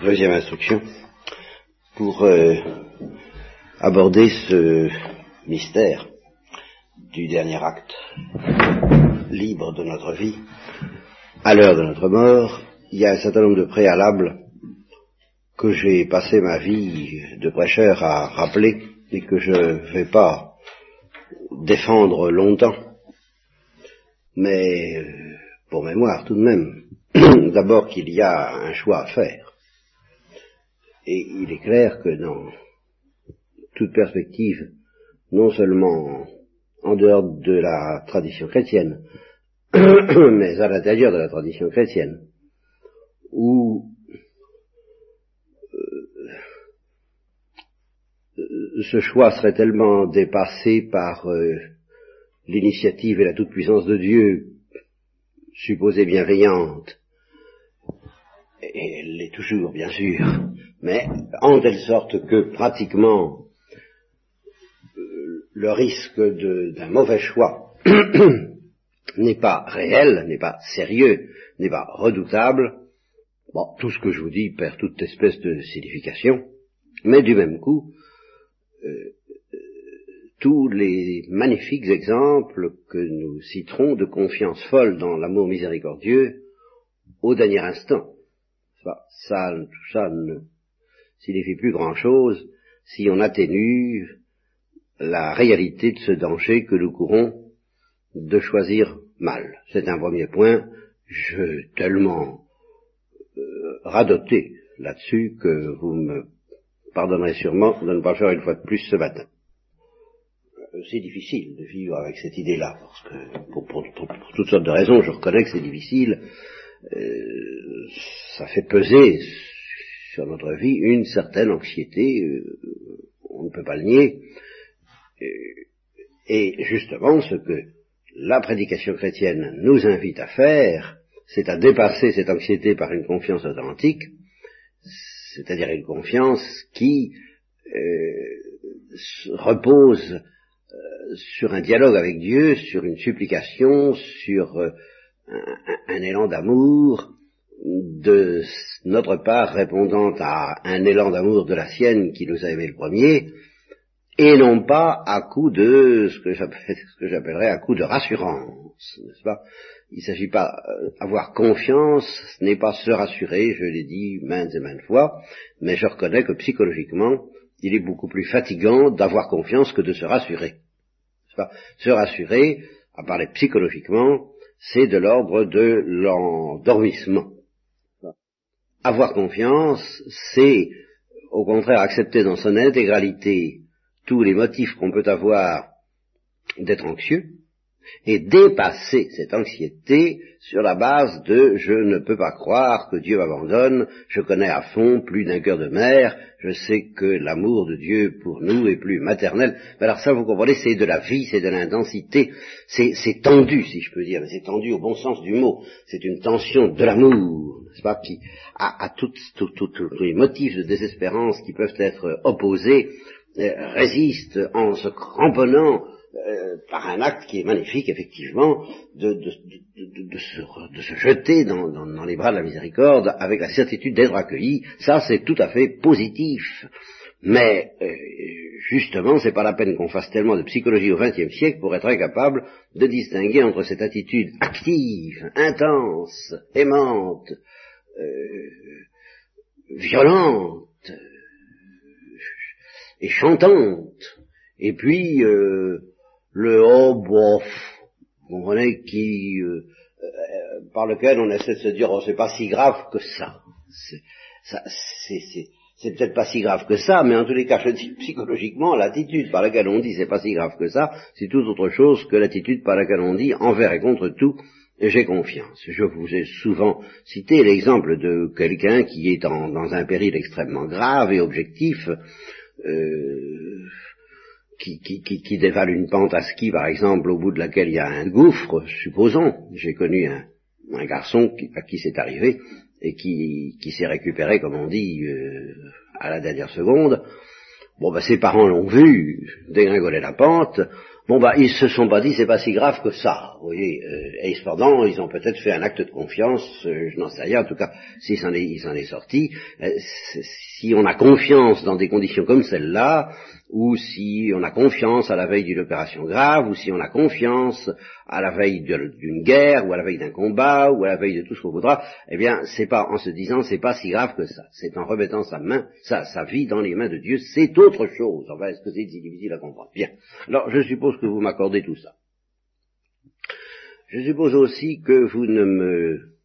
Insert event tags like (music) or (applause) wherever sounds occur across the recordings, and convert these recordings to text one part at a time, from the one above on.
deuxième instruction pour euh, aborder ce mystère du dernier acte libre de notre vie à l'heure de notre mort. Il y a un certain nombre de préalables que j'ai passé ma vie de prêcheur à rappeler et que je ne vais pas défendre longtemps, mais euh, pour mémoire tout de même. (clears throat) D'abord qu'il y a un choix à faire. Et il est clair que dans toute perspective, non seulement en dehors de la tradition chrétienne, (coughs) mais à l'intérieur de la tradition chrétienne, où euh, ce choix serait tellement dépassé par euh, l'initiative et la toute-puissance de Dieu, supposée bienveillante, et elle l'est toujours, bien sûr, mais en telle sorte que pratiquement euh, le risque d'un mauvais choix (coughs) n'est pas réel, n'est pas sérieux, n'est pas redoutable, bon, tout ce que je vous dis perd toute espèce de signification, mais du même coup, euh, tous les magnifiques exemples que nous citerons de confiance folle dans l'amour miséricordieux au dernier instant, ça, ça ne signifie plus grand-chose si on atténue la réalité de ce danger que nous courons de choisir mal. C'est un premier point. Je tellement euh, radoté là-dessus que vous me pardonnerez sûrement de ne pas faire une fois de plus ce matin. Euh, c'est difficile de vivre avec cette idée-là, parce que pour, pour, toutes sortes de raisons, je reconnais que c'est difficile. Euh, ça fait peser sur notre vie une certaine anxiété, euh, on ne peut pas le nier. Et justement, ce que la prédication chrétienne nous invite à faire, c'est à dépasser cette anxiété par une confiance authentique, c'est-à-dire une confiance qui euh, repose euh, sur un dialogue avec Dieu, sur une supplication, sur un, élan d'amour de notre part répondant à un élan d'amour de la sienne qui nous a aimé le premier, et non pas à coup de ce que (laughs) j'appellerais à coup de rassurance, n'est-ce pas? Il ne s'agit pas d'avoir confiance, ce n'est pas se rassurer, je l'ai dit maintes et maintes fois, mais je reconnais que psychologiquement, il est beaucoup plus fatigant d'avoir confiance que de se rassurer. Se rassurer, à parler psychologiquement, c'est de l'ordre de l'endormissement. Avoir confiance, c'est au contraire accepter dans son intégralité tous les motifs qu'on peut avoir d'être anxieux, et dépasser cette anxiété sur la base de je ne peux pas croire que Dieu m'abandonne, je connais à fond plus d'un cœur de mère, je sais que l'amour de Dieu pour nous est plus maternel. Mais alors ça, vous comprenez, c'est de la vie, c'est de l'intensité, c'est tendu, si je peux dire, mais c'est tendu au bon sens du mot. C'est une tension de l'amour, n'est-ce pas, qui à, tous les motifs de désespérance qui peuvent être opposés, euh, résiste en se cramponnant euh, par un acte qui est magnifique, effectivement, de, de, de, se, jeter dans, dans, les bras de la miséricorde avec la certitude d'être accueilli. Ça, c'est tout à fait positif. Mais euh, justement, c'est pas la peine qu'on fasse tellement de psychologie au XXe siècle pour être incapable de distinguer entre cette attitude active, intense, aimante, euh, violente et chantante, et puis euh, le haut vous comprenez, qui, euh, euh, par lequel on essaie de se dire, oh, c'est pas si grave que ça. C'est peut-être pas si grave que ça, mais en tous les cas, psychologiquement, l'attitude par laquelle on dit c'est pas si grave que ça, c'est tout autre chose que l'attitude par laquelle on dit envers et contre tout, j'ai confiance. Je vous ai souvent cité l'exemple de quelqu'un qui est dans un péril extrêmement grave et objectif, euh, qui, qui, qui, dévale une pente à ski, par exemple, au bout de laquelle il y a un gouffre, supposons. J'ai connu un, un garçon à qui c'est arrivé et qui, qui s'est récupéré, comme on dit, euh, à la dernière seconde. Bon, ben, ses parents l'ont vu dégringoler la pente. Bon bah ils se sont pas dit c'est pas si grave que ça, vous voyez. Euh, et cependant ils ont peut-être fait un acte de confiance, euh, je n'en sais rien. En tout cas, s'il s'en est, est sorti. Euh, si on a confiance dans des conditions comme celle-là, ou si on a confiance à la veille d'une opération grave, ou si on a confiance à la veille d'une guerre, ou à la veille d'un combat, ou à la veille de tout ce qu'on voudra, eh bien c'est pas en se disant c'est pas si grave que ça. C'est en remettant sa main, sa, sa vie dans les mains de Dieu, c'est autre chose. Enfin, est-ce que c'est difficile à comprendre? Bien. Alors je suppose que vous m'accordez tout ça. Je suppose aussi que vous ne me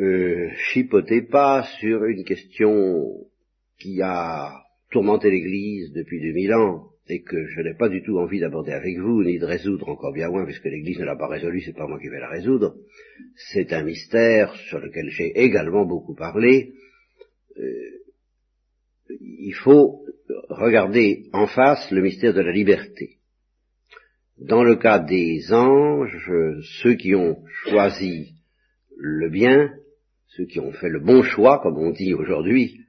euh, chipotez pas sur une question qui a tourmenté l'Église depuis 2000 ans et que je n'ai pas du tout envie d'aborder avec vous, ni de résoudre encore bien moins, puisque l'Église ne l'a pas résolu, c'est pas moi qui vais la résoudre. C'est un mystère sur lequel j'ai également beaucoup parlé. Euh, il faut regarder en face le mystère de la liberté. Dans le cas des anges, ceux qui ont choisi le bien, ceux qui ont fait le bon choix, comme on dit aujourd'hui,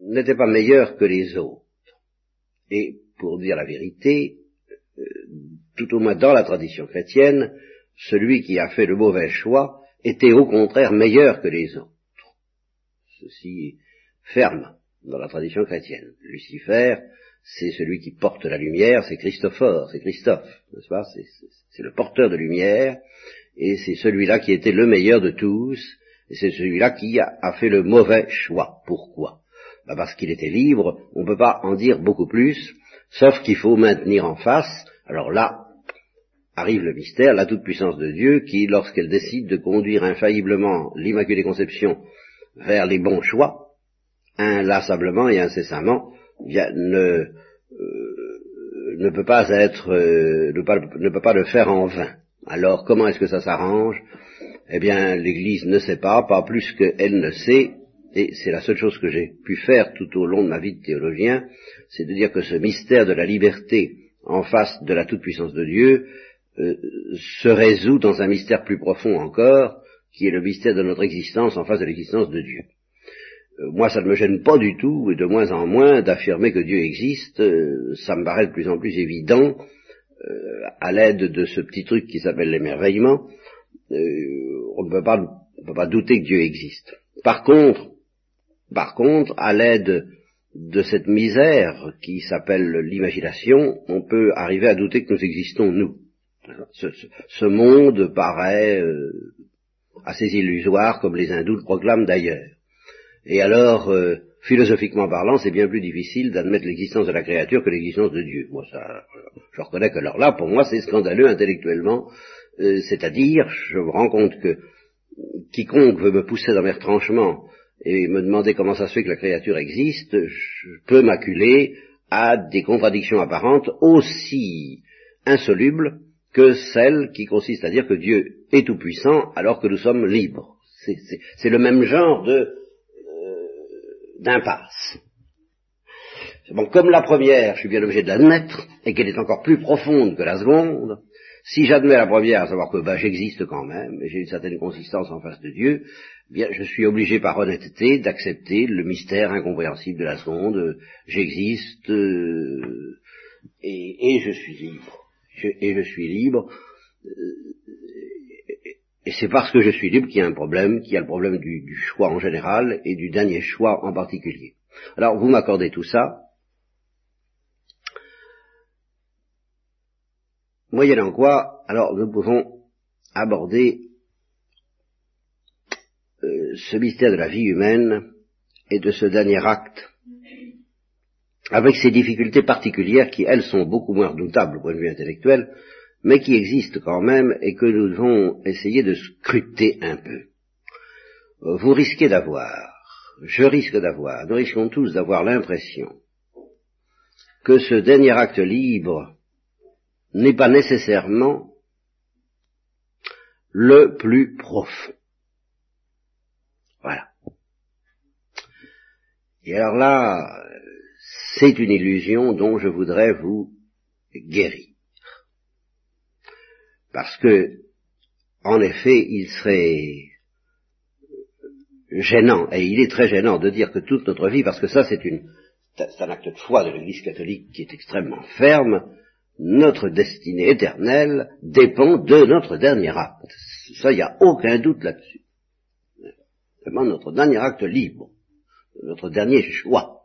n'étaient pas meilleurs que les autres. Et pour dire la vérité, euh, tout au moins dans la tradition chrétienne, celui qui a fait le mauvais choix était au contraire meilleur que les autres. Ceci ferme dans la tradition chrétienne. Lucifer, c'est celui qui porte la lumière, c'est Christophore, c'est Christophe, n'est-ce pas? C'est le porteur de lumière, et c'est celui-là qui était le meilleur de tous, et c'est celui-là qui a, fait le mauvais choix. Pourquoi? Bah Parce qu'il était libre, on ne peut pas en dire beaucoup plus, sauf qu'il faut maintenir en face, alors là, arrive le mystère, la toute-puissance de Dieu, qui, lorsqu'elle décide de conduire infailliblement l'Immaculée Conception vers les bons choix, inlassablement et incessamment, ne, euh, ne peut pas être, euh, ne, peut pas le faire en vain. Alors comment est-ce que ça s'arrange? Eh bien, l'Église ne sait pas, pas plus qu'elle ne sait, et c'est la seule chose que j'ai pu faire tout au long de ma vie de théologien, c'est de dire que ce mystère de la liberté en face de la toute-puissance de Dieu euh, se résout dans un mystère plus profond encore, qui est le mystère de notre existence en face de l'existence de Dieu. Euh, moi, ça ne me gêne pas du tout, et de moins en moins, d'affirmer que Dieu existe. Euh, ça me paraît de plus en plus évident, euh, à l'aide de ce petit truc qui s'appelle l'émerveillement. on ne peut pas, peut pas douter que Dieu existe. Par contre, par contre, à l'aide de cette misère qui s'appelle l'imagination, on peut arriver à douter que nous existons nous. Ce, monde paraît assez illusoire, comme les hindous le proclament d'ailleurs. Et alors, euh, philosophiquement parlant, c'est bien plus difficile d'admettre l'existence de la créature que l'existence de Dieu. Moi, ça, je reconnais que alors là, pour moi, c'est scandaleux intellectuellement. Euh, c'est-à-dire, je me rends compte que quiconque veut me pousser dans mes retranchements et me demander comment ça se fait que la créature existe, je peux m'acculer à des contradictions apparentes aussi insolubles que celles qui consistent à dire que Dieu est tout-puissant alors que nous sommes libres. C'est le même genre de d'impasse. Bon, comme la première, je suis bien obligé de l'admettre, et qu'elle est encore plus profonde que la seconde, si j'admets la première, à savoir que bah, j'existe quand même, et j'ai une certaine consistance en face de Dieu, bien je suis obligé par honnêteté d'accepter le mystère incompréhensible de la seconde, j'existe, euh, et, je suis libre. et je suis libre. Euh, et c'est parce que je suis libre qu'il y a un problème, qu'il y a le problème du, choix en général et du dernier choix en particulier. Alors vous m'accordez tout ça. Moyennant quoi, alors nous pouvons aborder ce mystère de la vie humaine et de ce dernier acte, avec ses difficultés particulières qui, elles, sont beaucoup moins redoutables au point de vue intellectuel, mais qui existe quand même et que nous devons essayer de scruter un peu. Vous risquez d'avoir, je risque d'avoir, nous risquons tous d'avoir l'impression que ce dernier acte libre n'est pas nécessairement le plus profond. Voilà. Et alors là, c'est une illusion dont je voudrais vous guérir. Parce que, en effet, il serait gênant, et il est très gênant de dire que toute notre vie, parce que ça c'est une c'est un acte de foi de l'Église catholique qui est extrêmement ferme, notre destinée éternelle dépend de notre dernier acte. Ça, il n'y a aucun doute là-dessus. Vraiment notre dernier acte libre, notre dernier choix,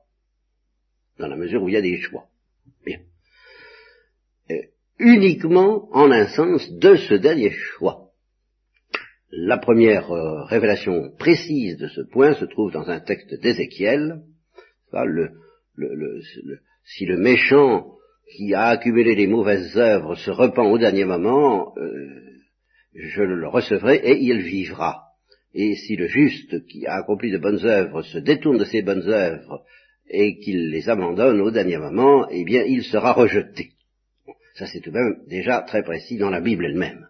dans la mesure où il y a des choix. Bien. uniquement en un sens de ce dernier choix. La première euh, révélation précise de ce point se trouve dans un texte d'Ézéchiel. Si le méchant qui a accumulé les mauvaises œuvres se repent au dernier moment, euh, je le recevrai et il vivra. Et si le juste qui a accompli de bonnes œuvres se détourne de ses bonnes œuvres et qu'il les abandonne au dernier moment, eh bien il sera rejeté. ça c'est tout de même déjà très précis dans la Bible elle-même.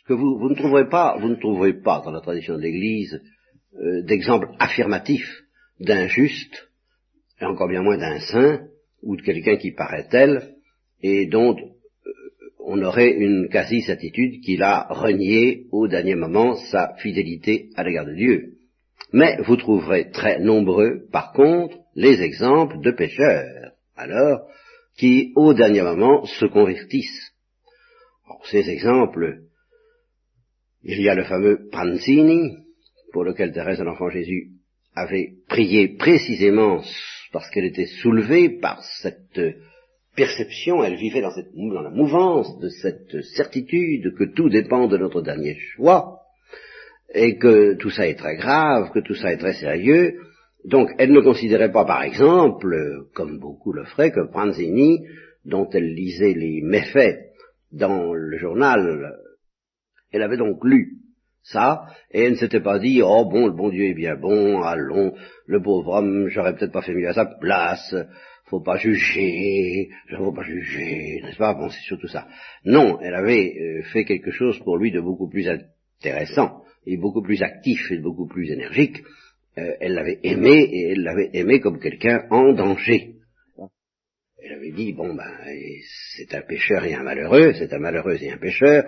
Ce que vous, ne trouverez pas, vous ne trouverez pas dans la tradition de l'Église euh, d'exemple affirmatif d'un juste, et encore bien moins d'un saint, ou de quelqu'un qui paraît tel, et dont on aurait une quasi-certitude qu'il a renié au dernier moment sa fidélité à l'égard de Dieu. Mais vous trouverez très nombreux, par contre, les exemples de pécheurs, alors, qui au dernier moment se convertissent. ces exemples, il y a le fameux Panzini, pour lequel Thérèse de l'Enfant Jésus avait prié précisément parce qu'elle était soulevée par cette perception, elle vivait dans, cette, la mouvance de cette certitude que tout dépend de notre dernier choix, et que tout ça est très grave, que tout ça est très sérieux. Donc elle ne considérait pas, par exemple, comme beaucoup le feraient, que Pranzini, dont elle lisait les méfaits dans le journal, elle avait donc lu ça, et elle ne s'était pas dit, oh bon, le bon Dieu est bien bon, allons, le pauvre homme, j'aurais peut-être pas fait mieux à sa place, faut pas juger, je faut pas juger, n'est-ce pas? Bon, c'est surtout ça. Non, elle avait euh, fait quelque chose pour lui de beaucoup plus intéressant, et beaucoup plus actif, et beaucoup plus énergique. Euh, elle l'avait aimé, et elle l'avait aimé comme quelqu'un en danger. Elle avait dit, bon ben, c'est un pécheur et un malheureux, c'est un malheureux et un pécheur,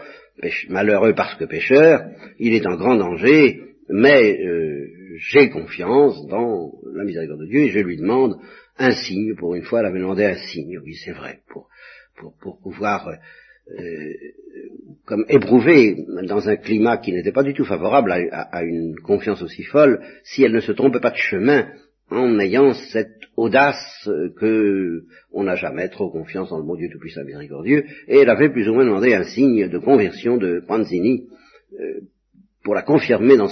malheureux parce que pécheur, il est en grand danger, mais euh, j'ai confiance dans la miséricorde de Dieu et je lui demande un signe, pour une fois elle avait demandé un signe, oui c'est vrai, pour, pour, pour pouvoir euh, comme éprouver dans un climat qui n'était pas du tout favorable à, à, une confiance aussi folle, si elle ne se trompe pas de chemin en ayant cette audace que on n'a jamais trop confiance en le bon Dieu tout-puissant miséricordieux, et elle avait plus ou moins demandé un signe de conversion de Panzini euh, pour la confirmer dans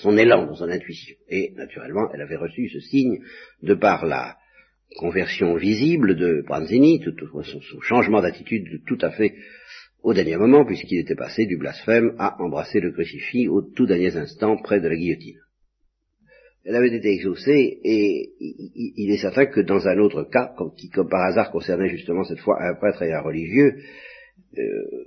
son élan, dans son intuition. Et naturellement, elle avait reçu ce signe de par la conversion visible de Panzini, tout, son, changement d'attitude tout à fait au dernier moment, puisqu'il était passé du blasphème à embrasser le crucifix au tout dernier instant près de la guillotine. Elle avait été exaucée, et il est certain que dans un autre cas, qui comme par hasard concernait justement cette fois un prêtre et un religieux, euh,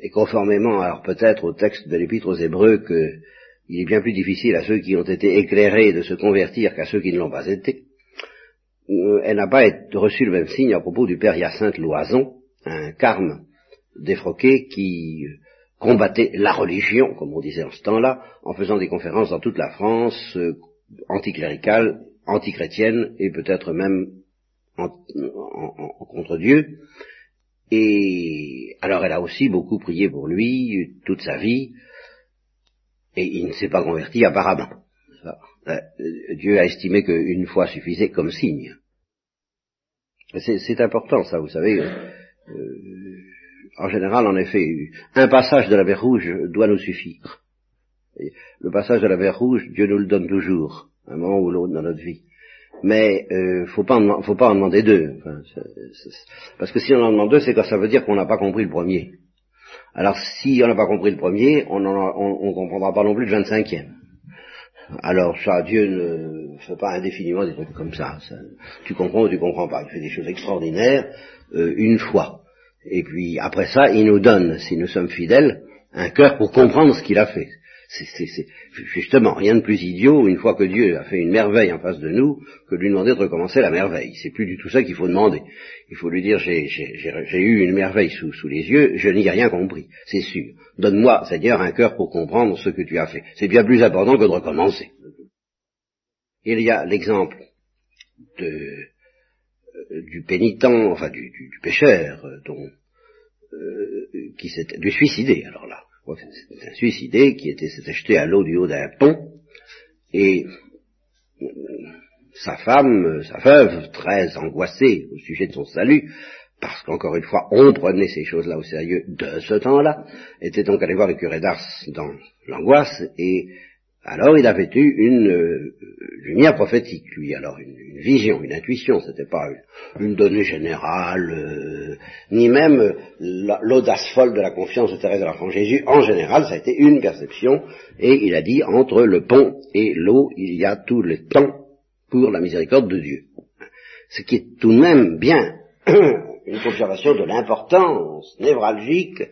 et conformément alors peut-être au texte de l'épître aux Hébreux qu'il est bien plus difficile à ceux qui ont été éclairés de se convertir qu'à ceux qui ne l'ont pas été, euh, elle n'a pas reçu le même signe à propos du père Hyacinthe Loison, un carme défroqué qui combattait la religion, comme on disait en ce temps-là, en faisant des conférences dans toute la France, euh, anticléricales, antichrétiennes, et peut-être même contre Dieu. Et alors elle a aussi beaucoup prié pour lui toute sa vie, et il ne s'est pas converti apparemment. Euh, Dieu a estimé qu'une fois suffisait comme signe. C'est important ça, vous savez. Euh, en général, en effet, un passage de la mer rouge doit nous suffire. Le passage de la mer rouge, Dieu nous le donne toujours, un moment ou l'autre dans notre vie. Mais euh, faut pas faut pas en demander deux. parce que si on en demande deux, c'est que ça veut dire qu'on n'a pas compris le premier. Alors si on n'a pas compris le premier, on ne comprendra pas non plus le 25e. Alors ça, Dieu ne fait pas indéfiniment des trucs comme ça. tu comprends ou tu comprends pas. Il fait des choses extraordinaires euh, une fois. Et puis après ça, il nous donne, si nous sommes fidèles, un cœur pour comprendre ce qu'il a fait. C'est justement rien de plus idiot, une fois que Dieu a fait une merveille en face de nous, que de lui demander de recommencer la merveille. C'est plus du tout ça qu'il faut demander. Il faut lui dire, j'ai eu une merveille sous, les yeux, je n'y ai rien compris, c'est sûr. Donne-moi, Seigneur, un cœur pour comprendre ce que tu as fait. C'est bien plus important que de recommencer. Il y a l'exemple de du pénitent, enfin du, du, pécheur, euh, euh, qui du suicidé, alors là, suicidé qui était s'était jeté à l'eau du haut d'un pont, et euh, sa femme, sa veuve, très angoissée au sujet de son salut, parce qu'encore une fois, on prenait ces choses-là au sérieux de ce temps-là, était donc allé voir le curé d'Ars dans l'angoisse, et alors il avait eu une euh, lumière prophétique, lui, alors une, vision, une intuition, c'était pas une, donnée générale, euh, ni même l'audace folle de la confiance de Thérèse de l'Enfant Jésus, en général, ça a été une perception, et il a dit, entre le pont et l'eau, il y a tout le temps pour la miséricorde de Dieu. Ce qui est tout de même bien (coughs) une confirmation de l'importance névralgique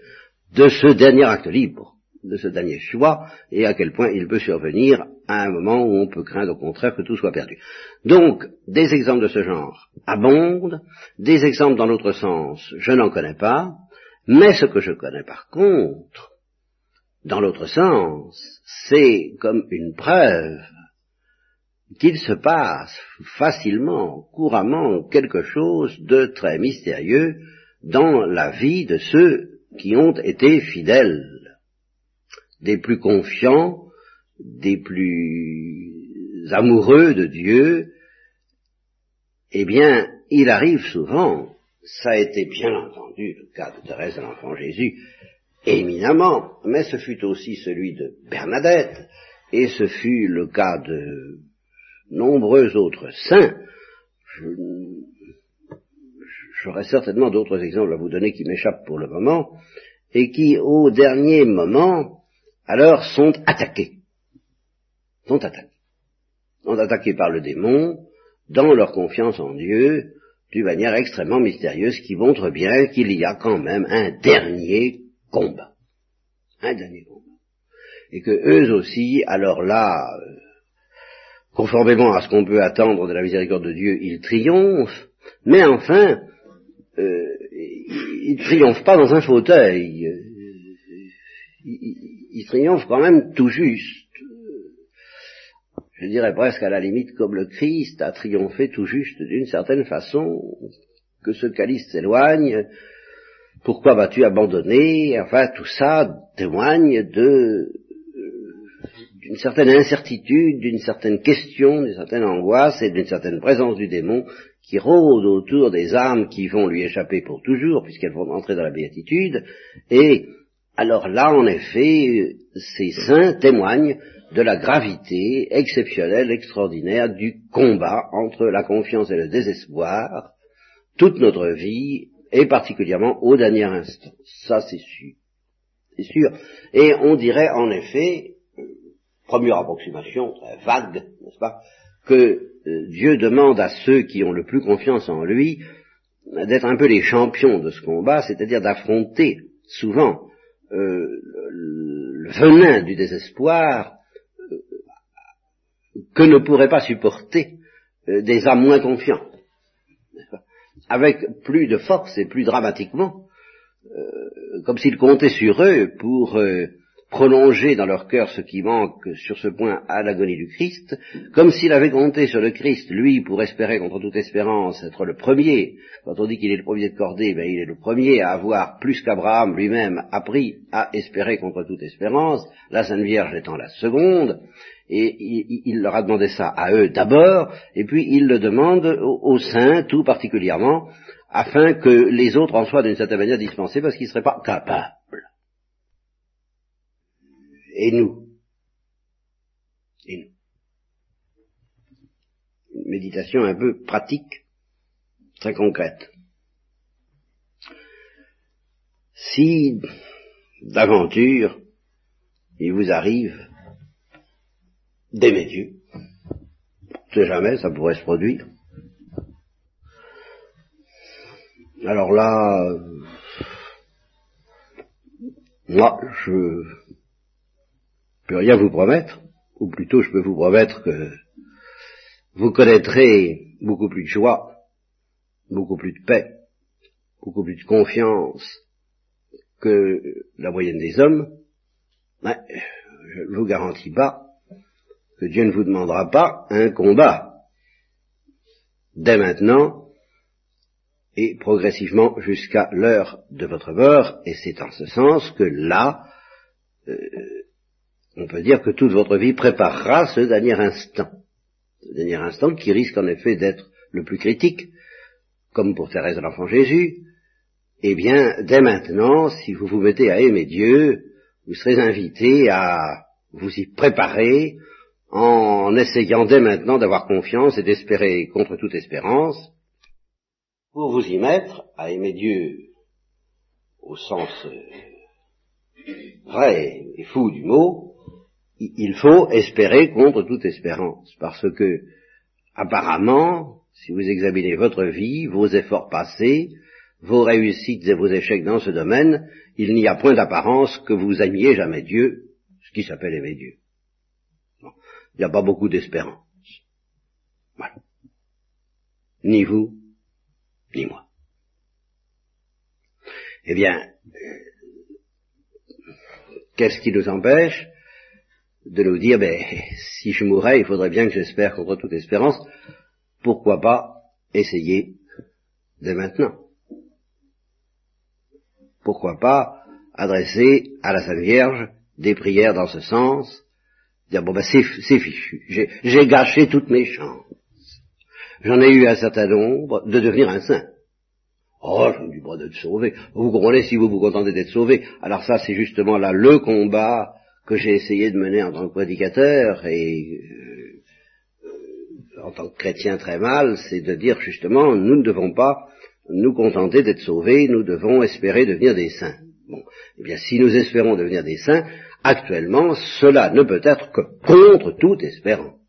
de ce dernier acte libre, de ce dernier choix, et à quel point il peut survenir à un moment où on peut craindre au contraire que tout soit perdu. Donc, des exemples de ce genre abondent, des exemples dans l'autre sens, je n'en connais pas, mais ce que je connais par contre, dans l'autre sens, c'est comme une preuve qu'il se passe facilement, couramment, quelque chose de très mystérieux dans la vie de ceux qui ont été fidèles, des plus confiants, des plus amoureux de Dieu, eh bien, il arrive souvent, ça a été bien entendu le cas de Thérèse de l'Enfant Jésus, éminemment, mais ce fut aussi celui de Bernadette, et ce fut le cas de nombreux autres saints, j'aurais certainement d'autres exemples à vous donner qui m'échappent pour le moment, et qui, au dernier moment, alors sont attaqués. Sont attaqués. Sont attaqués par le démon, dans leur confiance en Dieu, d'une manière extrêmement mystérieuse, qui montre bien qu'il y a quand même un dernier combat. Un dernier combat. Et que eux aussi, alors là, euh, conformément à ce qu'on peut attendre de la miséricorde de Dieu, il triomphe, mais enfin, euh, il ne triomphe pas dans un fauteuil, il, triomphe quand même tout juste. Je dirais presque à la limite comme le Christ a triomphé tout juste d'une certaine façon, que ce calice s'éloigne, pourquoi vas-tu abandonner? Enfin, tout ça témoigne de d'une certaine incertitude, d'une certaine question, d'une certaine angoisse et d'une certaine présence du démon qui rôde autour des âmes qui vont lui échapper pour toujours, puisqu'elles vont entrer dans la béatitude, et alors là, en effet, ces saints témoignent de la gravité exceptionnelle, extraordinaire du combat entre la confiance et le désespoir, toute notre vie, et particulièrement au dernier instant. Ça, c'est sûr. C'est sûr. Et on dirait, en effet, première approximation vague, n'est-ce pas, que euh, Dieu demande à ceux qui ont le plus confiance en lui d'être un peu les champions de ce combat, c'est-à-dire d'affronter souvent euh, le, venin du désespoir euh, que ne pourraient pas supporter des âmes moins confiantes, avec plus de force et plus dramatiquement, comme s'ils comptaient sur eux pour prolonger dans leur cœur ce qui manque sur ce point à l'agonie du Christ, comme s'il avait compté sur le Christ, lui, pour espérer contre toute espérance être le premier. Quand on dit qu'il est le premier de cordée, ben, il est le premier à avoir, plus qu'Abraham lui-même, appris à espérer contre toute espérance, la Sainte Vierge étant la seconde, et il, leur a demandé ça à eux d'abord, et puis il le demande aux, saints tout particulièrement, afin que les autres en soient d'une certaine manière dispensés parce qu'ils ne seraient pas capables et nous. Et nous. Une méditation un peu pratique, très concrète. Si d'aventure il vous arrive d'aimer Dieu, c'est jamais, ça pourrait se produire. Alors là, moi, je peux rien vous promettre, ou plutôt je peux vous promettre que vous connaîtrez beaucoup plus de joie, beaucoup plus de paix, beaucoup plus de confiance que la moyenne des hommes, mais je ne vous garantis pas que Dieu ne vous demandera pas un combat dès maintenant et progressivement jusqu'à l'heure de votre mort, et c'est en ce sens que là, euh, on peut dire que toute votre vie préparera ce dernier instant, ce dernier instant qui risque en effet d'être le plus critique, comme pour Thérèse de l'Enfant Jésus, eh bien, dès maintenant, si vous vous mettez à aimer Dieu, vous serez invité à vous y préparer en essayant dès maintenant d'avoir confiance et d'espérer contre toute espérance, pour vous y mettre à aimer Dieu au sens vrai et fou du mot, il faut espérer contre toute espérance, parce que apparemment, si vous examinez votre vie, vos efforts passés, vos réussites et vos échecs dans ce domaine, il n'y a point d'apparence que vous aimiez jamais Dieu, ce qui s'appelle aimer Dieu. Il n'y a pas beaucoup d'espérance. Voilà. Ni vous, ni moi. Eh bien, qu'est-ce qui nous empêche? De nous dire, ben, si je mourrais, il faudrait bien que j'espère contre toute espérance, pourquoi pas essayer dès maintenant Pourquoi pas adresser à la Sainte Vierge des prières dans ce sens, dire, bon ben c'est fichu, j'ai gâché toutes mes chances. J'en ai eu un certain nombre de devenir un saint. Oh, je ne dis pas d'être sauvé. Vous comprenez si vous vous contentez d'être sauvé. Alors ça, c'est justement là le combat que j'ai essayé de mener en tant que prédicateur et euh, en tant que chrétien très mal, c'est de dire justement, nous ne devons pas nous contenter d'être sauvés, nous devons espérer devenir des saints. Bon, eh bien, si nous espérons devenir des saints, actuellement, cela ne peut être que contre toute espérance.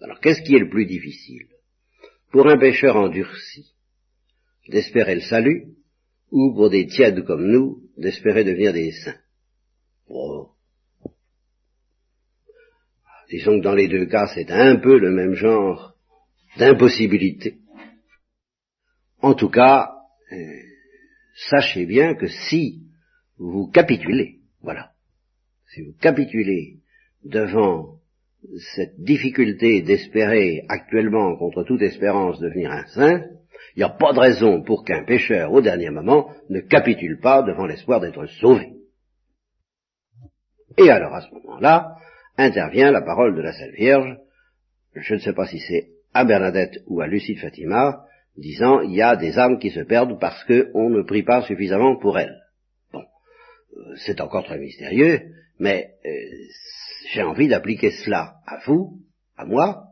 Alors qu'est-ce qui est le plus difficile? Pour un pécheur endurci, d'espérer le salut, ou pour des tièdes comme nous, d'espérer devenir des saints Disons que dans les deux cas, c'est un peu le même genre d'impossibilité. En tout cas, euh, sachez bien que si vous capitulez, voilà, si vous capitulez devant cette difficulté d'espérer actuellement contre toute espérance devenir un saint, il n'y a pas de raison pour qu'un pécheur au dernier moment ne capitule pas devant l'espoir d'être sauvé. Et alors à ce moment-là, intervient la parole de la Sainte Vierge, je ne sais pas si c'est à Bernadette ou à Lucie Fatima, disant il y a des âmes qui se perdent parce qu'on ne prie pas suffisamment pour elles. Bon, euh, c'est encore très mystérieux, mais euh, j'ai envie d'appliquer cela à vous, à moi,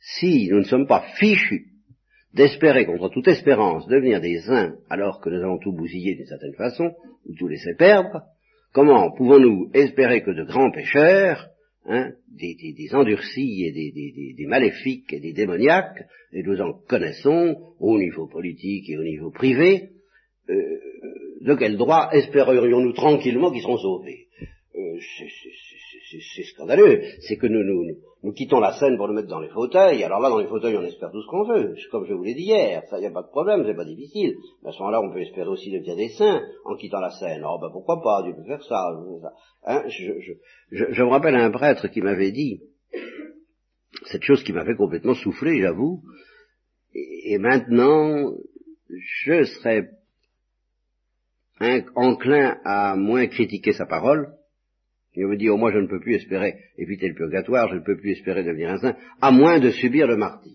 si nous ne sommes pas fichus d'espérer contre toute espérance devenir des saints alors que nous avons tout bousillé d'une certaine façon, ou tout laissé perdre, comment pouvons-nous espérer que de grands pécheurs, hein, des, endurcis et des, maléfiques et des démoniaques, et nous en connaissons au niveau politique et au niveau privé, euh, de quel droit espérerions-nous tranquillement qu'ils seront sauvés? Euh, c'est scandaleux, c'est que nous, nous, quittons la scène pour nous mettre dans les fauteuils, alors là dans les fauteuils on espère tout ce qu'on veut, comme je vous l'ai dit hier, ça y a pas de problème, c'est pas difficile, mais à ce moment-là on peut espérer aussi devenir des saints en quittant la scène, oh ben pourquoi pas, Dieu peut faire ça, hein, je, je, je, me rappelle un prêtre qui m'avait dit, cette chose qui m'avait complètement soufflé, j'avoue, et maintenant je serais enclin à moins critiquer sa parole, il me dit, oh, moi je ne peux plus espérer éviter le purgatoire, je ne peux plus espérer devenir un saint, à moins de subir le martyr.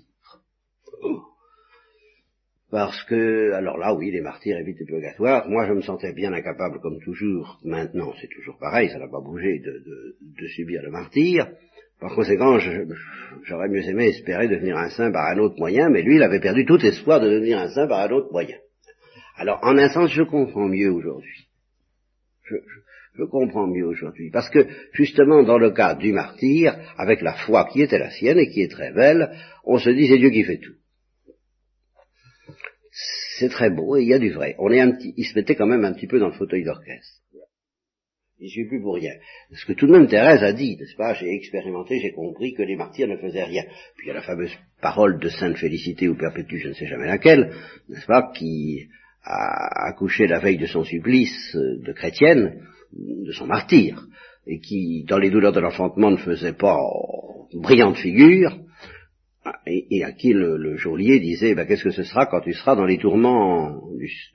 Parce que, alors là, oui, les martyrs évitent le purgatoire. Moi, je me sentais bien incapable, comme toujours. Maintenant, c'est toujours pareil, ça n'a pas bougé de, subir le martyr. Par conséquent, j'aurais mieux aimé espérer devenir un saint par un autre moyen, mais lui, il avait perdu tout espoir de devenir un saint par un autre moyen. Alors, en un sens, je comprends mieux aujourd'hui. Je, je comprends mieux aujourd'hui. Parce que, justement, dans le cas du martyr, avec la foi qui était la sienne et qui est très belle, on se dit c'est Dieu qui fait tout. C'est très beau et il y a du vrai. On est un petit, il se mettait quand même un petit peu dans le fauteuil d'orchestre. Il suis plus pour rien. Ce que tout de même Thérèse a dit, n'est-ce pas J'ai expérimenté, j'ai compris que les martyrs ne faisaient rien. Puis il y a la fameuse parole de Sainte Félicité ou Perpétue, je ne sais jamais laquelle, n'est-ce pas, qui a accouché la veille de son supplice de chrétienne, de son martyr, et qui, dans les douleurs de l'enfantement, ne faisait pas brillante figure, et, à qui le, geôlier disait, ben, qu'est-ce que ce sera quand tu seras dans les tourments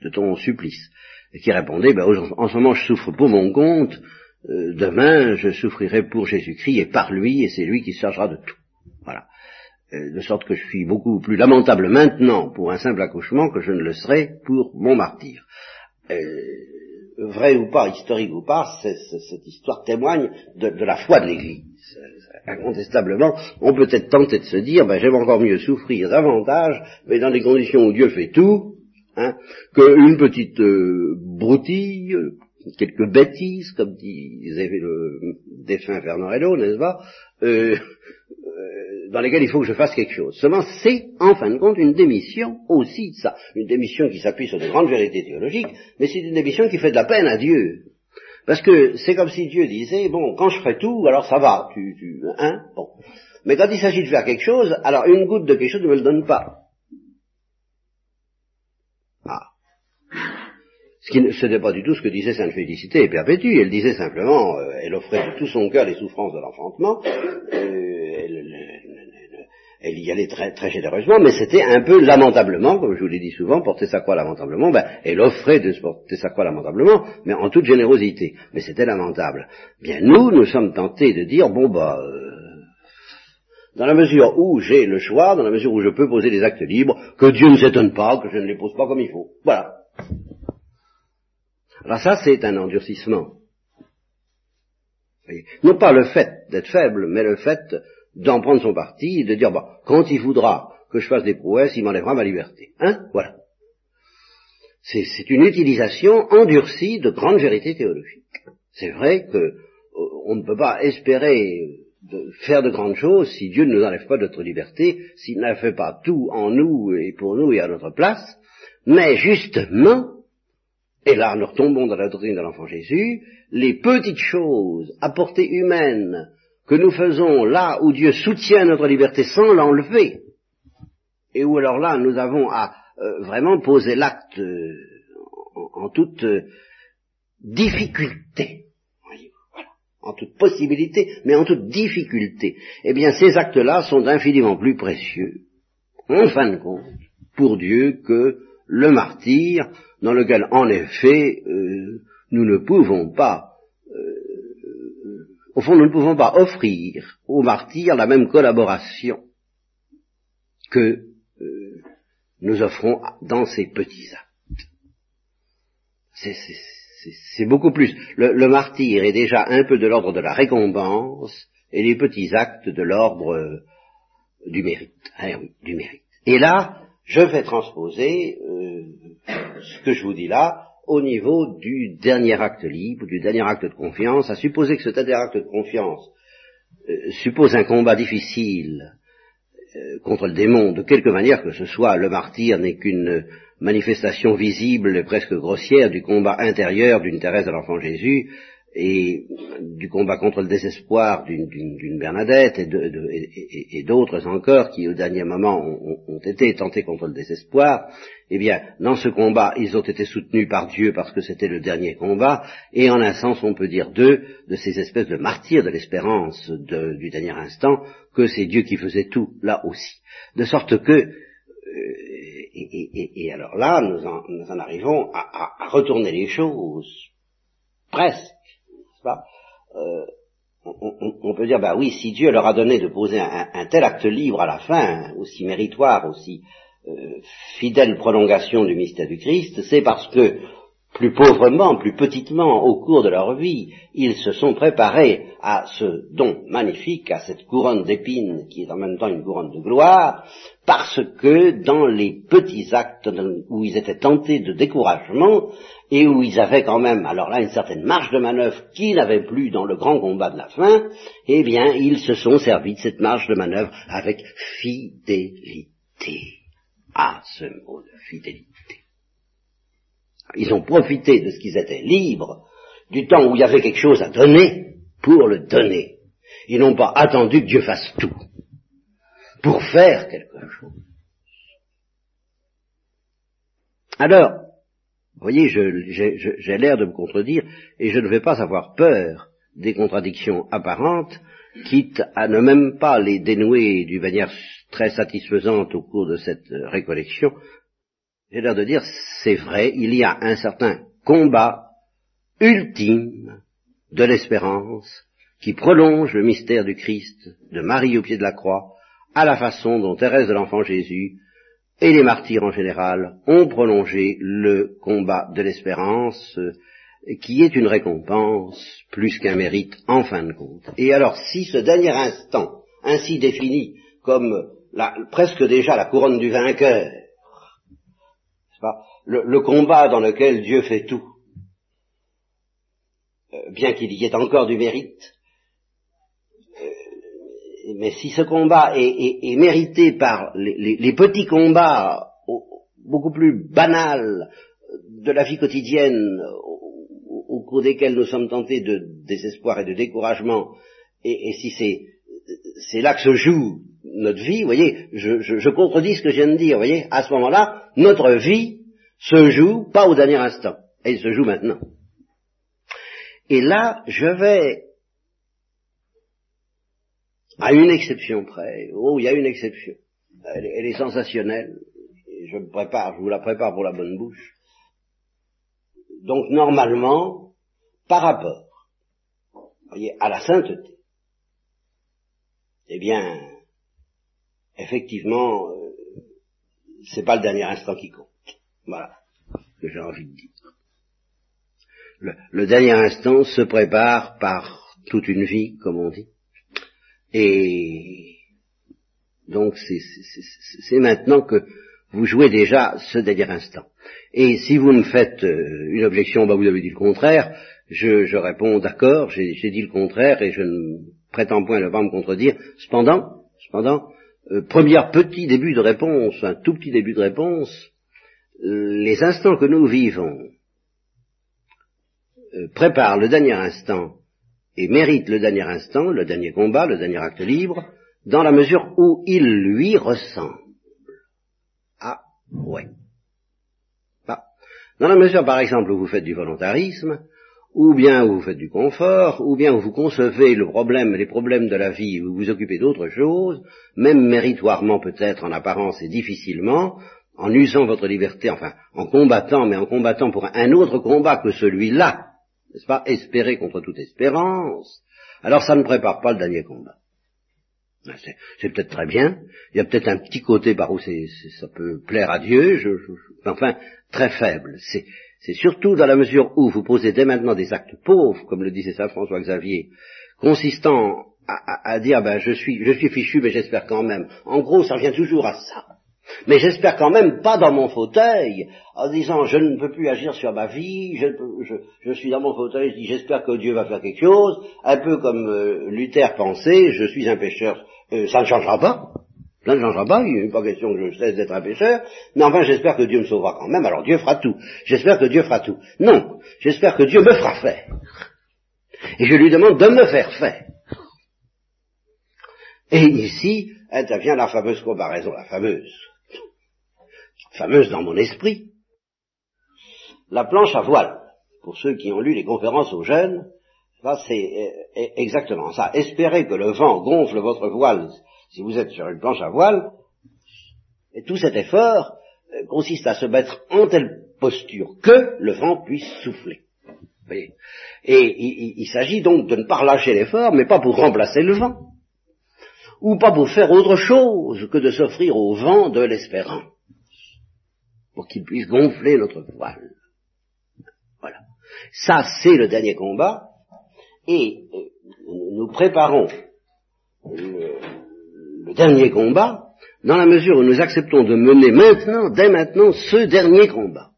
de ton supplice? Et qui répondait, ben, en ce moment je souffre pour mon compte, euh, demain je souffrirai pour Jésus-Christ et par lui, et c'est lui qui se chargera de tout. Euh, de sorte que je suis beaucoup plus lamentable maintenant pour un simple accouchement que je ne le serai pour mon martyr. Euh, vrai ou pas, historique ou pas, cette histoire témoigne de, la foi de l'Église. Incontestablement, on peut être tenté de se dire, ben, j'aime encore mieux souffrir davantage, mais dans les conditions où Dieu fait tout, hein, qu'une petite euh, broutille, quelques bêtises, comme disait le défunt Fernand n'est-ce pas dans lesquelles il faut que je fasse quelque chose. Seulement, c'est, en fin de compte, une démission aussi ça. Une démission qui s'appuie sur de grandes vérités théologiques, mais c'est une démission qui fait de la peine à Dieu. Parce que c'est comme si Dieu disait, bon, quand je ferai tout, alors ça va, tu, tu, hein, bon. Mais quand il s'agit de faire quelque chose, alors une goutte de quelque chose ne me le donne pas. Ce n'était pas du tout ce que disait Sainte Félicité et Perpétue. Elle disait simplement, euh, elle offrait de tout son cœur les souffrances de l'enfantement, euh, elle, y allait très, très généreusement, mais c'était un peu lamentablement, comme je vous l'ai dit souvent, porter sa croix lamentablement, ben, elle offrait de porter sa croix lamentablement, mais en toute générosité. Mais c'était lamentable. Bien, nous, nous sommes tentés de dire, bon, bah, euh, dans la mesure où j'ai le choix, dans la mesure où je peux poser des actes libres, que Dieu ne s'étonne pas, que je ne les pose pas comme il faut. Voilà. Alors ça, c'est un endurcissement. Non pas le fait d'être faible, mais le fait d'en prendre son parti et de dire, bon, quand il voudra que je fasse des prouesses, il m'enlèvera ma liberté. Hein? Voilà. C'est une utilisation endurcie de grandes vérités théologiques. C'est vrai que euh, on ne peut pas espérer de faire de grandes choses si Dieu ne nous enlève pas notre liberté, s'il n'a fait pas tout en nous et pour nous et à notre place, mais justement, et là, nous retombons dans la doctrine de l'enfant Jésus, les petites choses à portée humaine que nous faisons là où Dieu soutient notre liberté sans l'enlever, et où alors là nous avons à euh, vraiment poser l'acte euh, en, toute euh, difficulté, en toute possibilité, mais en toute difficulté, eh bien ces actes-là sont infiniment plus précieux, en fin de compte, pour Dieu que le martyr, dans lequel, en effet, euh, nous ne pouvons pas, au fond, nous ne pouvons pas offrir au martyr la même collaboration que euh, nous offrons dans ces petits actes. C'est beaucoup plus. Le, martyr est déjà un peu de l'ordre de la récompense et les petits actes de l'ordre du mérite. Ah du mérite. Et là, je vais transposer euh, ce que je vous dis là au niveau du dernier acte libre, du dernier acte de confiance, à supposer que ce dernier acte de confiance euh, suppose un combat difficile euh, contre le démon, de quelque manière que ce soit, le martyr n'est qu'une manifestation visible et presque grossière du combat intérieur d'une Thérèse de l'Enfant Jésus, et du combat contre le désespoir d'une Bernadette et d'autres encore qui au dernier moment ont, été tentés contre le désespoir, eh bien, dans ce combat, ils ont été soutenus par Dieu parce que c'était le dernier combat, et en un sens, on peut dire d'eux, de ces espèces de martyrs de l'espérance du dernier instant, que c'est Dieu qui faisait tout là aussi. De sorte que, euh, et, alors là, nous en, arrivons à, à retourner les choses, presque euh, on, peut dire, bah oui, si Dieu leur a donné de poser un, tel acte libre à la fin, aussi méritoire, aussi euh, fidèle prolongation du mystère du Christ, c'est parce que plus pauvrement, plus petitement, au cours de leur vie, ils se sont préparés à ce don magnifique, à cette couronne d'épines qui est en même temps une couronne de gloire, parce que dans les petits actes où ils étaient tentés de découragement, et où ils avaient quand même, alors là, une certaine marge de manœuvre qu'ils n'avaient plus dans le grand combat de la fin, eh bien, ils se sont servis de cette marge de manœuvre avec fidélité. Ah, ce mot de fidélité. Ils ont profité de ce qu'ils étaient libres, du temps où il y avait quelque chose à donner, pour le donner. Ils n'ont pas attendu que Dieu fasse tout, pour faire quelque chose. Alors, vous voyez, j'ai l'air de me contredire, et je ne vais pas avoir peur des contradictions apparentes, quitte à ne même pas les dénouer d'une manière très satisfaisante au cours de cette récollection, j'ai l'air de dire, c'est vrai, il y a un certain combat ultime de l'espérance qui prolonge le mystère du Christ, de Marie au pied de la croix, à la façon dont Thérèse de l'Enfant Jésus et les martyrs en général ont prolongé le combat de l'espérance, qui est une récompense plus qu'un mérite en fin de compte. Et alors, si ce dernier instant, ainsi défini comme presque déjà la couronne du vainqueur, le, combat dans lequel Dieu fait tout, euh, bien qu'il y ait encore du mérite, euh, mais si ce combat est, mérité par les, petits combats beaucoup plus banals de la vie quotidienne au, cours desquels nous sommes tentés de désespoir et de découragement, et, si c'est là que se joue notre vie, vous voyez, je, je, contredis ce que je viens de dire, vous voyez, à ce moment-là, notre vie se joue pas au dernier instant, elle se joue maintenant. Et là, je vais, à une exception près, oh, il y a une exception, elle, est sensationnelle, je me prépare, je vous la prépare pour la bonne bouche. Donc normalement, par rapport, voyez, à la sainteté, eh bien, effectivement, euh, c'est pas le dernier instant qui compte. Voilà ce que j'ai envie de dire le, dernier instant se prépare par toute une vie, comme on dit. Et donc c'est maintenant que vous jouez déjà ce dernier instant. Et si vous me faites euh, une objection, bah vous avez dit le contraire, je, réponds d'accord, j'ai dit le contraire et je ne prétends point ne pas me contredire. Cependant, cependant, euh, premier petit début de réponse, un tout petit début de réponse, euh, les instants que nous vivons euh, prépare le dernier instant et mérite le dernier instant, le dernier combat, le dernier acte libre, dans la mesure où il lui ressemble. Ah, ouais. Ah. Dans la mesure, par exemple, où vous faites du volontarisme, ou bien vous faites du confort, ou bien vous concevez le problème, les problèmes de la vie, vous vous occupez d'autre chose, même méritoirement peut-être en apparence et difficilement, en usant votre liberté, enfin en combattant, mais en combattant pour un autre combat que celui-là n'est-ce pas, espérer contre toute espérance, alors ça ne prépare pas le dernier combat. Ah, c'est peut-être très bien, il y a peut-être un petit côté par où ça peut plaire à Dieu, je, enfin, très faible. C'est surtout dans la mesure où vous posez dès maintenant des actes pauvres, comme le disait Saint François Xavier, consistant à, dire ben je suis je suis fichu mais j'espère quand même. En gros, ça revient toujours à ça. Mais j'espère quand même pas dans mon fauteuil, en disant je ne peux plus agir sur ma vie, je, suis dans mon fauteuil, je j'espère que Dieu va faire quelque chose, un peu comme euh, Luther pensait, je suis un pécheur, euh, ça ne changera pas, ça ne changera pas, il n'est pas question que je cesse d'être un pécheur, mais enfin j'espère que Dieu me sauvera quand même, alors Dieu fera tout, j'espère que Dieu fera tout. Non, j'espère que Dieu me fera faire. Et je lui demande de me faire faire. Et ici intervient la fameuse comparaison, la fameuse, fameuse dans mon esprit, la planche à voile. Pour ceux qui ont lu les conférences aux jeunes, c'est euh, exactement ça. Espérez que le vent gonfle votre voile si vous êtes sur une planche à voile, tout cet effort euh, consiste à se mettre en telle posture que le vent puisse souffler. Et il s'agit donc de ne pas relâcher l'effort, mais pas pour remplacer le vent, ou pas pour faire autre chose que de s'offrir au vent de l'espérance pour qu'il puisse gonfler notre voile. Voilà. Ça, c'est le dernier combat, et euh, nous préparons le, dernier combat dans la mesure où nous acceptons de mener maintenant, dès maintenant, ce dernier combat.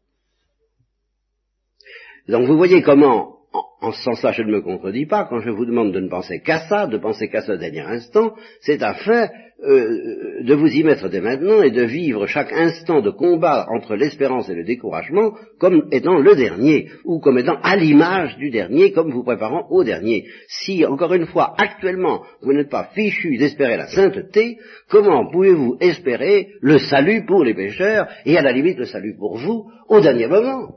Donc vous voyez comment en ce sens-là, je ne me contredis pas quand je vous demande de ne penser qu'à ça, de penser qu'à ce dernier instant, c'est afin euh, de vous y mettre dès maintenant et de vivre chaque instant de combat entre l'espérance et le découragement comme étant le dernier, ou comme étant à l'image du dernier, comme vous préparant au dernier. Si, encore une fois, actuellement, vous n'êtes pas fichu d'espérer la sainteté, comment pouvez-vous espérer le salut pour les pécheurs, et à la limite le salut pour vous, au dernier moment?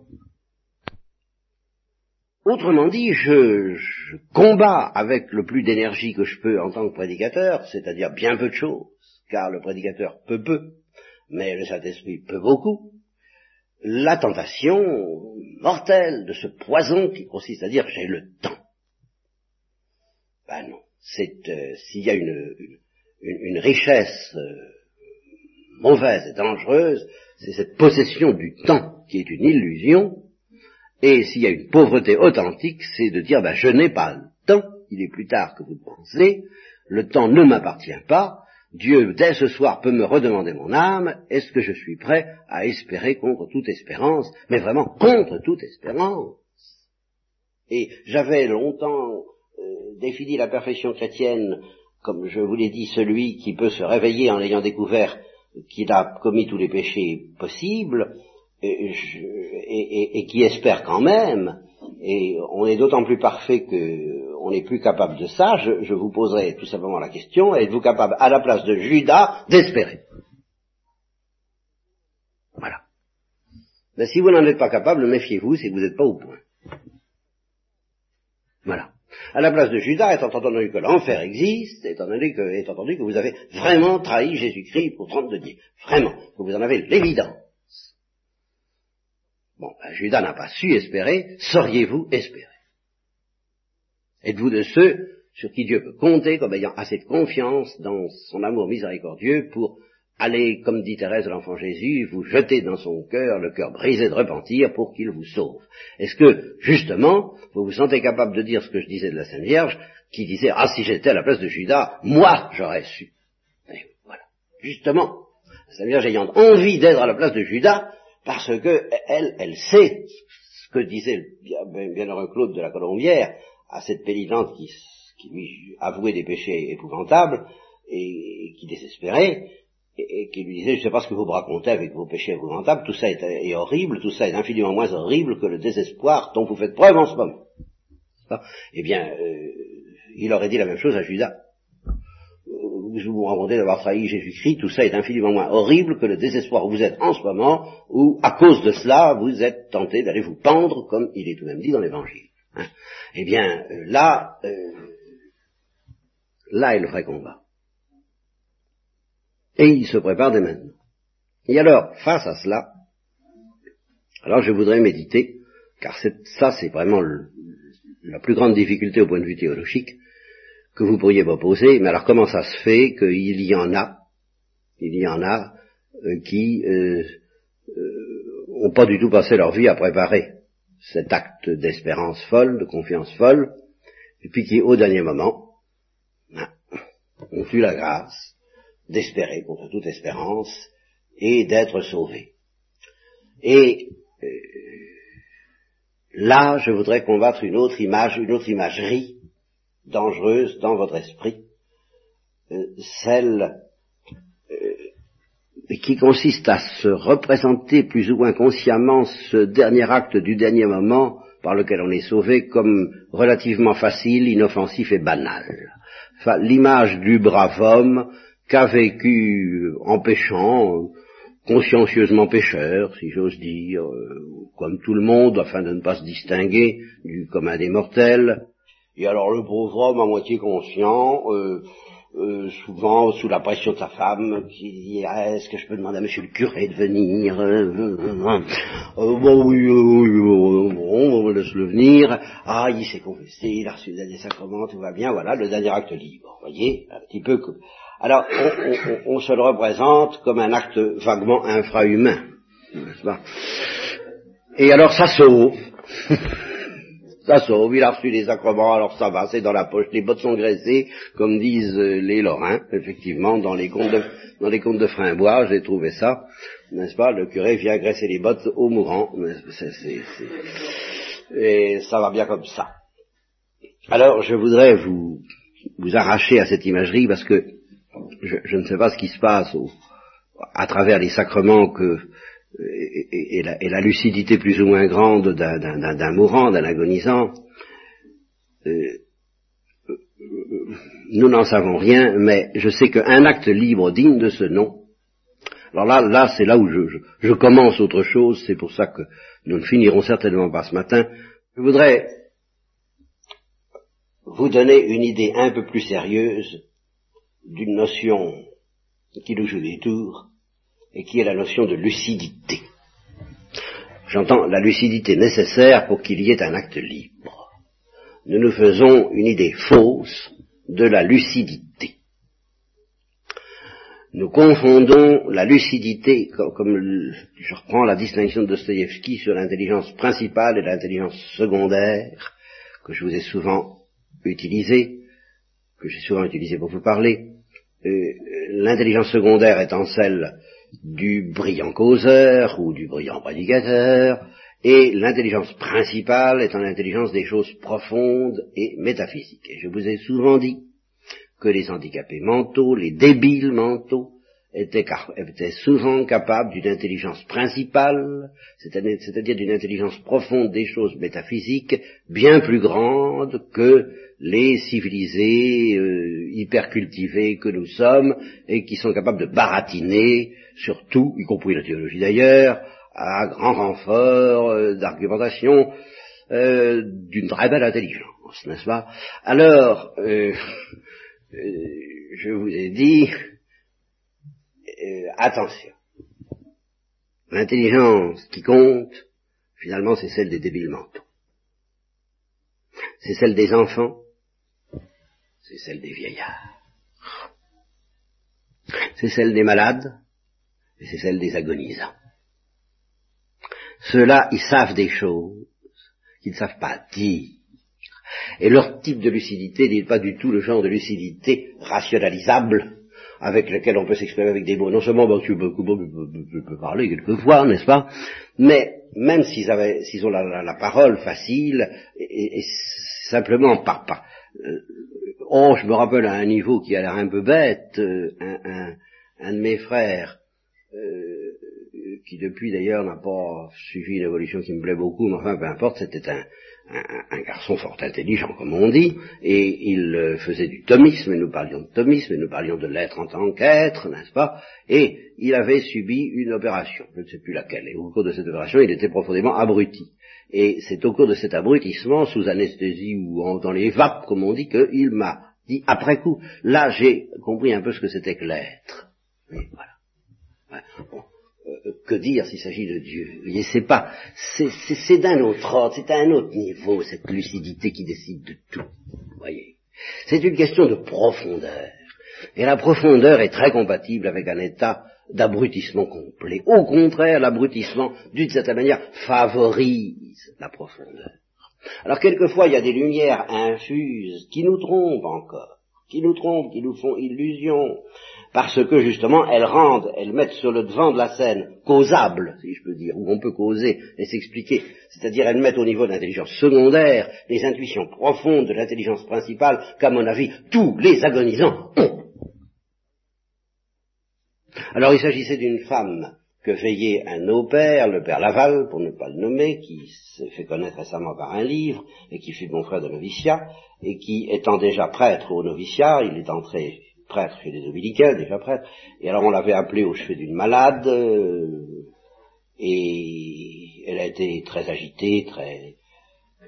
Autrement dit, je, je, combats avec le plus d'énergie que je peux en tant que prédicateur, c'est-à-dire bien peu de choses, car le prédicateur peut peu, mais le Saint-Esprit peut beaucoup, la tentation mortelle de ce poison qui consiste à dire j'ai le temps. Ben non, c'est euh, s'il y a une, une, une richesse euh, mauvaise et dangereuse, c'est cette possession du temps qui est une illusion, et s'il y a une pauvreté authentique, c'est de dire ben, je n'ai pas le temps, il est plus tard que vous pensez, le temps ne m'appartient pas, Dieu, dès ce soir, peut me redemander mon âme, est-ce que je suis prêt à espérer contre toute espérance, mais vraiment contre toute espérance. Et j'avais longtemps euh, défini la perfection chrétienne, comme je vous l'ai dit, celui qui peut se réveiller en ayant découvert qu'il a commis tous les péchés possibles, et, et qui espère quand même, et on est d'autant plus parfait que on n'est plus capable de ça, je, vous poserai tout simplement la question, êtes-vous capable, à la place de Judas, d'espérer? Voilà. Mais si vous n'en êtes pas capable, méfiez-vous, c'est que vous n'êtes pas au point. Voilà. À la place de Judas, étant entendu que l'enfer existe, étant entendu que, étant entendu que vous avez vraiment trahi Jésus-Christ pour trente de Dieu, vraiment, que vous en avez l'évidence. Bon, ben, Judas n'a pas su espérer, sauriez-vous espérer? Êtes-vous de ceux sur qui Dieu peut compter comme ayant assez de confiance dans son amour miséricordieux pour aller, comme dit Thérèse l'enfant Jésus, vous jeter dans son cœur le cœur brisé de repentir pour qu'il vous sauve? Est-ce que, justement, vous vous sentez capable de dire ce que je disais de la Sainte Vierge, qui disait, ah, si j'étais à la place de Judas, moi, j'aurais su. Et voilà. Justement, la Sainte Vierge ayant envie d'être à la place de Judas, parce que elle, sait ce que disait le bienheureux Claude de la Colombière, à cette pénitente qui, lui avouait des péchés épouvantables et, qui désespérait, et, qui lui disait, je ne sais pas ce que vous me racontez avec vos péchés épouvantables, tout ça est, horrible, tout ça est infiniment moins horrible que le désespoir dont vous faites preuve en ce moment. Eh bien, euh, il aurait dit la même chose à Judas. Vous vous racontez d'avoir trahi Jésus-Christ, tout ça est infiniment moins horrible que le désespoir où vous êtes en ce moment, où, à cause de cela, vous êtes tenté d'aller vous pendre, comme il est tout de même dit dans l'Évangile. Hein. Eh bien, euh, là, euh, là est le vrai combat. Et il se prépare dès maintenant. Et alors, face à cela, alors je voudrais méditer, car ça c'est vraiment la plus grande difficulté au point de vue théologique que vous pourriez vous poser, mais alors comment ça se fait qu'il y en a, il y en a euh, qui n'ont pas du tout passé leur vie à préparer cet acte d'espérance folle, de confiance folle, et puis qui, au dernier moment, ben, ont eu la grâce d'espérer contre toute espérance et d'être sauvés. Et euh, là, je voudrais combattre une autre image, une autre imagerie dangereuse dans votre esprit, euh, celle qui consiste à se représenter plus ou moins consciemment ce dernier acte du dernier moment par lequel on est sauvé comme relativement facile, inoffensif et banal. Enfin, l'image du brave homme qu'a vécu en péchant, consciencieusement pécheur, si j'ose dire, euh, comme tout le monde, afin de ne pas se distinguer du commun des mortels. Et alors le pauvre homme à moitié conscient, euh, euh, souvent sous la pression de sa femme, qui dit ah, est-ce que je peux demander à monsieur le curé de venir? Euh, Bon oui, oui, bon, on laisse le venir. Ah, il s'est confessé, il a reçu le dernier sacrement, tout va bien, voilà, le dernier acte libre. Vous voyez, un petit peu comme... Alors, on, se le représente comme un acte vaguement infrahumain, Et alors ça sauve. Ça sauve, il a reçu les sacrements, alors ça va, c'est dans la poche, les bottes sont graissées, comme disent euh, les Lorrains, effectivement, dans les contes de, dans les contes de Frimbois, j'ai trouvé ça, n'est-ce pas, le curé vient graisser les bottes au mourant, et ça va bien comme ça. Alors, je voudrais vous, vous arracher à cette imagerie, parce que je, je ne sais pas ce qui se passe au, à travers les sacrements que et, la, lucidité plus ou moins grande d'un mourant, d'un agonisant, euh, nous n'en savons rien, mais je sais qu'un acte libre digne de ce nom, alors là, là c'est là où je, je, commence autre chose, c'est pour ça que nous ne finirons certainement pas ce matin. Je voudrais vous donner une idée un peu plus sérieuse d'une notion qui nous joue des tours et qui est la notion de lucidité. J'entends la lucidité nécessaire pour qu'il y ait un acte libre. Nous nous faisons une idée fausse de la lucidité. Nous confondons la lucidité, comme, je reprends la distinction de Dostoïevski sur l'intelligence principale et l'intelligence secondaire, que je vous ai souvent utilisée, que j'ai souvent utilisée pour vous parler. Euh, l'intelligence secondaire étant celle du brillant causeur ou du brillant prédicateur, et l'intelligence principale étant l'intelligence des choses profondes et métaphysiques. Je vous ai souvent dit que les handicapés mentaux, les débiles mentaux, étaient, souvent capables d'une intelligence principale, c'est-à-dire d'une intelligence profonde des choses métaphysiques, bien plus grande que les civilisés euh, hypercultivés que nous sommes, et qui sont capables de baratiner sur tout, y compris la théologie d'ailleurs, à grand renfort euh, d'argumentation euh, d'une très belle intelligence, n'est-ce pas? Alors, euh, je vous ai dit, attention, l'intelligence qui compte, finalement, c'est celle des débiles mentaux. C'est celle des enfants, c'est celle des vieillards. C'est celle des malades, et c'est celle des agonisants. Ceux-là, ils savent des choses qu'ils ne savent pas dire. Et leur type de lucidité n'est pas du tout le genre de lucidité rationalisable avec lequel on peut s'exprimer avec des mots. Non seulement bah, tu, peux, parler quelquefois, n'est-ce pas? Mais même s'ils avaient, s'ils ont la, parole facile, et, simplement par, euh, oh, je me rappelle à un niveau qui a l'air un peu bête, euh, un, un, de mes frères euh, qui depuis d'ailleurs n'a pas suivi une évolution qui me plaît beaucoup, mais enfin peu importe, c'était un, un, garçon fort intelligent, comme on dit, et il euh, faisait du thomisme, et nous parlions de thomisme, et nous parlions de l'être en tant qu'être, n'est-ce pas? Et il avait subi une opération, je ne sais plus laquelle, et au cours de cette opération, il était profondément abruti. Et c'est au cours de cet abrutissement, sous anesthésie ou dans les vapes, comme on dit, qu'il m'a dit, après coup, là j'ai compris un peu ce que c'était que l'être. voilà. Euh, que dire s'il s'agit de Dieu? C'est pas, c'est d'un autre ordre, c'est à un autre niveau cette lucidité qui décide de tout. voyez, c'est une question de profondeur. Et la profondeur est très compatible avec un état d'abrutissement complet. Au contraire, l'abrutissement, d'une certaine manière, favorise la profondeur. Alors quelquefois, il y a des lumières infuses qui nous trompent encore, qui nous trompent, qui nous font illusion, parce que justement elles rendent, elles mettent sur le devant de la scène causable, si je peux dire, où on peut causer et s'expliquer, c'est-à-dire elles mettent au niveau de l'intelligence secondaire les intuitions profondes de l'intelligence principale qu'à mon avis tous les agonisants ont. Alors il s'agissait d'une femme que veillait un opère, le père Laval, pour ne pas le nommer, qui s'est fait connaître récemment par un livre, et qui fut mon frère de noviciat, et qui, étant déjà prêtre au noviciat, il est entré prêtre chez les dominicains, déjà prêtre, et alors on l'avait appelé au chevet d'une malade, euh, et elle a été très agitée, très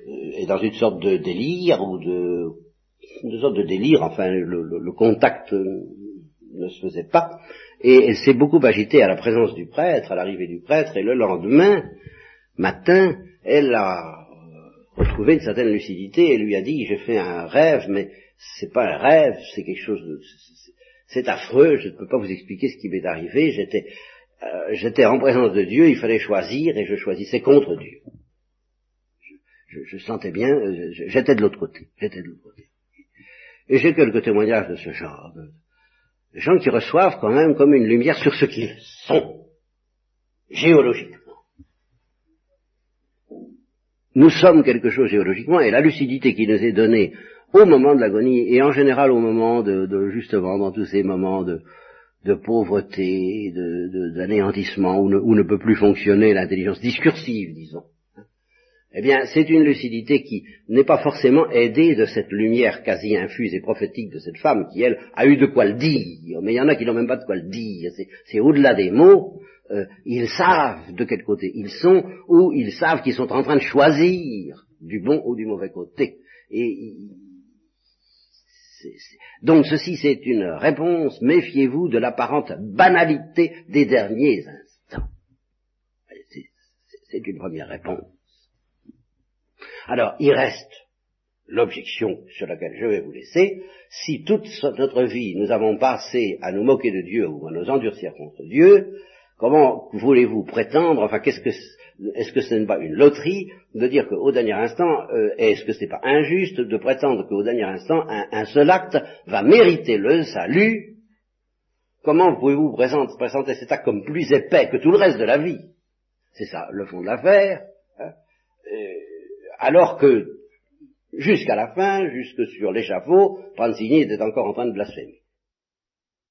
euh, et dans une sorte de délire ou de une sorte de délire, enfin le, contact ne se faisait pas, et elle s'est beaucoup agitée à la présence du prêtre, à l'arrivée du prêtre, et le lendemain matin, elle a retrouvé une certaine lucidité et lui a dit j'ai fait un rêve, mais c'est pas un rêve, c'est quelque chose de, c'est affreux, je ne peux pas vous expliquer ce qui m'est arrivé, j'étais, euh, j'étais en présence de Dieu, il fallait choisir et je choisissais contre Dieu. Je, sentais bien, euh, j'étais de l'autre côté, j'étais de l'autre côté. Et j'ai quelques témoignages de ce genre, de, gens qui reçoivent quand même comme une lumière sur ce qu'ils sont, géologiquement. Nous sommes quelque chose géologiquement, et la lucidité qui nous est donnée au moment de l'agonie et en général au moment de, justement dans tous ces moments de, de pauvreté, d'anéantissement où, où, ne peut plus fonctionner l'intelligence discursive, disons. Eh bien, c'est une lucidité qui n'est pas forcément aidée de cette lumière quasi infuse et prophétique de cette femme qui, elle, a eu de quoi le dire. Mais il y en a qui n'ont même pas de quoi le dire. C'est au-delà des mots. Euh, ils savent de quel côté ils sont, ou ils savent qu'ils sont en train de choisir du bon ou du mauvais côté. Et Donc ceci, c'est une réponse, méfiez-vous de l'apparente banalité des derniers instants. C'est une première réponse. Alors, il reste l'objection sur laquelle je vais vous laisser. Si toute notre vie nous avons passé à nous moquer de Dieu ou à nous endurcir contre Dieu, comment voulez-vous prétendre, enfin, qu'est-ce que est-ce que ce n'est pas une loterie de dire qu'au dernier instant, euh, est-ce que ce n'est pas injuste de prétendre qu'au dernier instant, un, seul acte va mériter le salut? Comment pouvez-vous présenter, cet acte comme plus épais que tout le reste de la vie? C'est ça le fond de l'affaire. Hein euh, alors que, jusqu'à la fin, jusque sur l'échafaud, Pranzini était encore en train de blasphémer.